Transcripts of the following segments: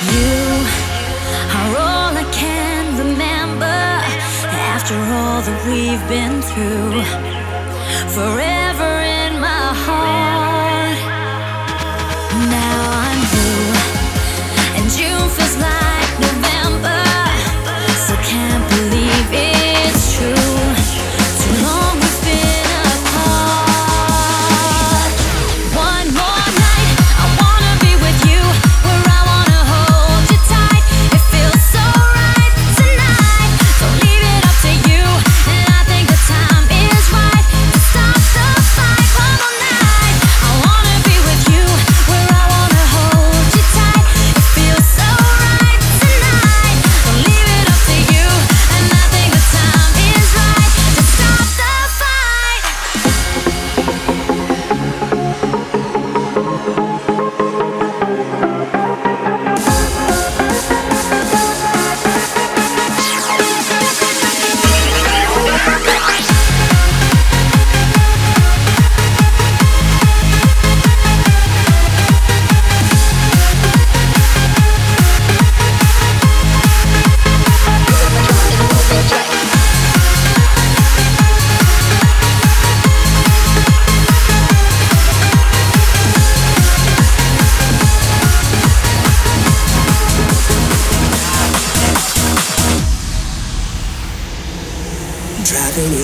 You are all I can remember after all that we've been through. Forever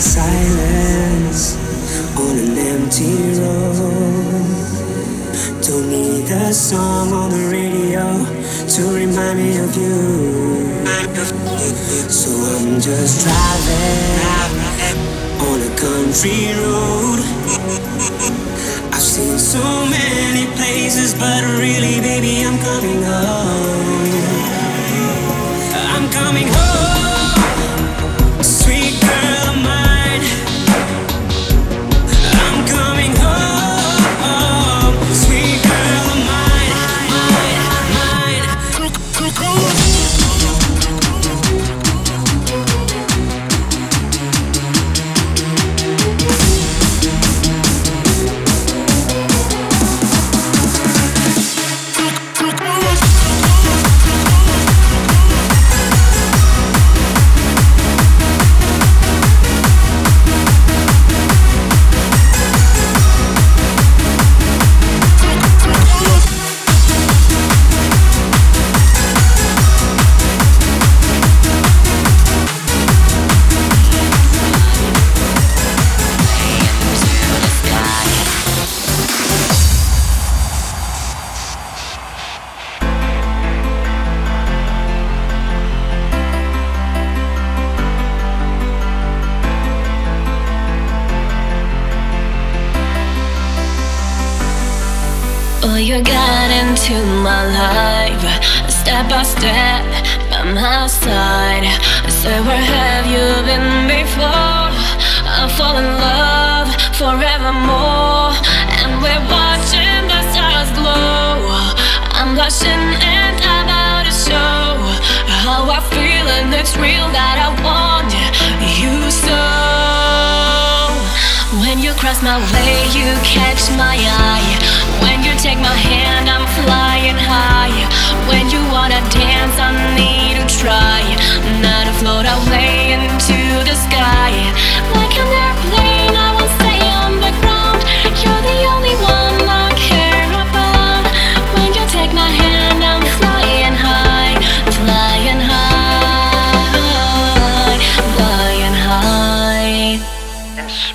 silence on an empty road. Don't need a song on the radio to remind me of you. So I'm just driving on a country road. I've seen so many places, but really, baby, I'm coming home. Into my life step by step by my side. I said, Where have you been before? I fall in love forevermore, and we're watching the stars glow. I'm blushing and I'm about to show how I feel, and it's real that I want you so. When you cross my way, you catch my eye. When you take my hand, I'm flying high. When you wanna dance, I need to try. Not to float away into the sky.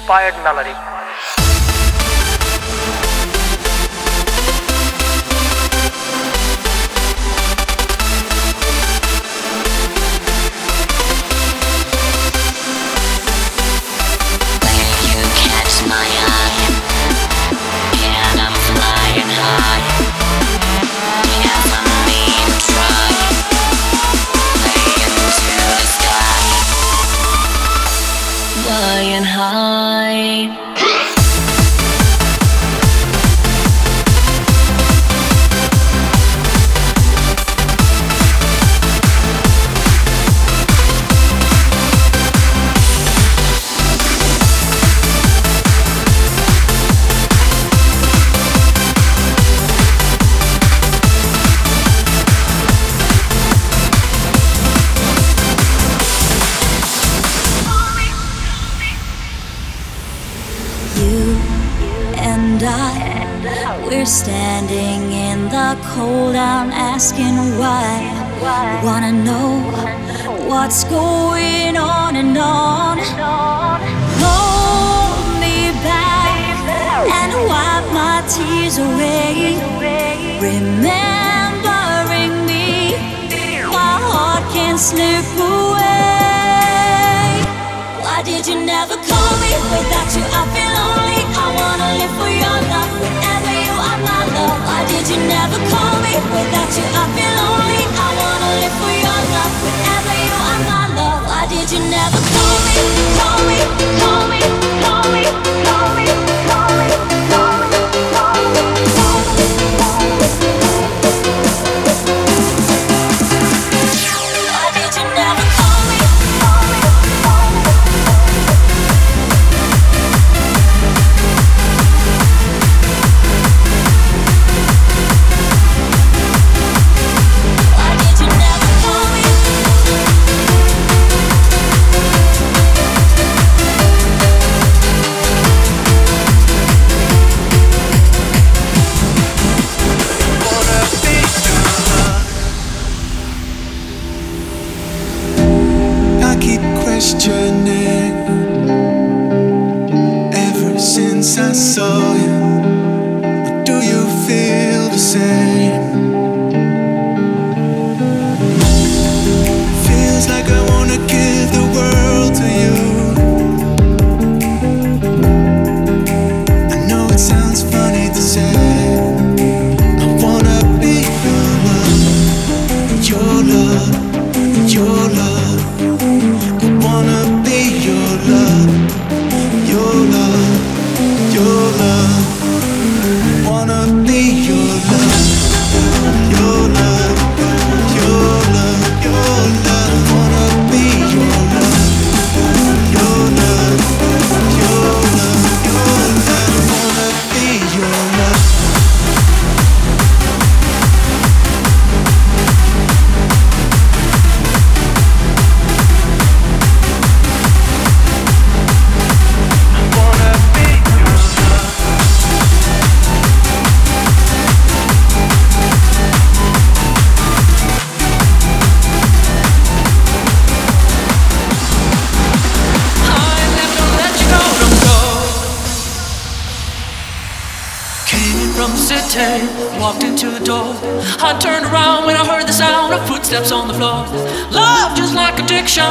Inspired melody. Standing in the cold, I'm asking why. Wanna know what's going on and on. Hold me back and wipe my tears away. Remembering me, my heart can slip away. Why did you never call me? Without you, I feel lonely. I wanna live for your love. Did you keep questioning to the door. I turned around when I heard the sound of footsteps on the floor. Love just like addiction.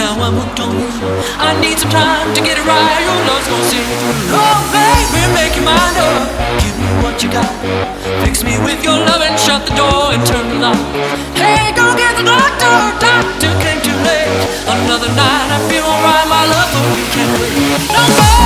Now I'm hooked on you. I need some time to get it right. Your love's gonna see. Oh baby, make your mind up. Give me what you got. Fix me with your love and shut the door and turn the lock. Hey, go get the doctor. Doctor came too late. Another night I feel alright. My love, but we can't wait. No more.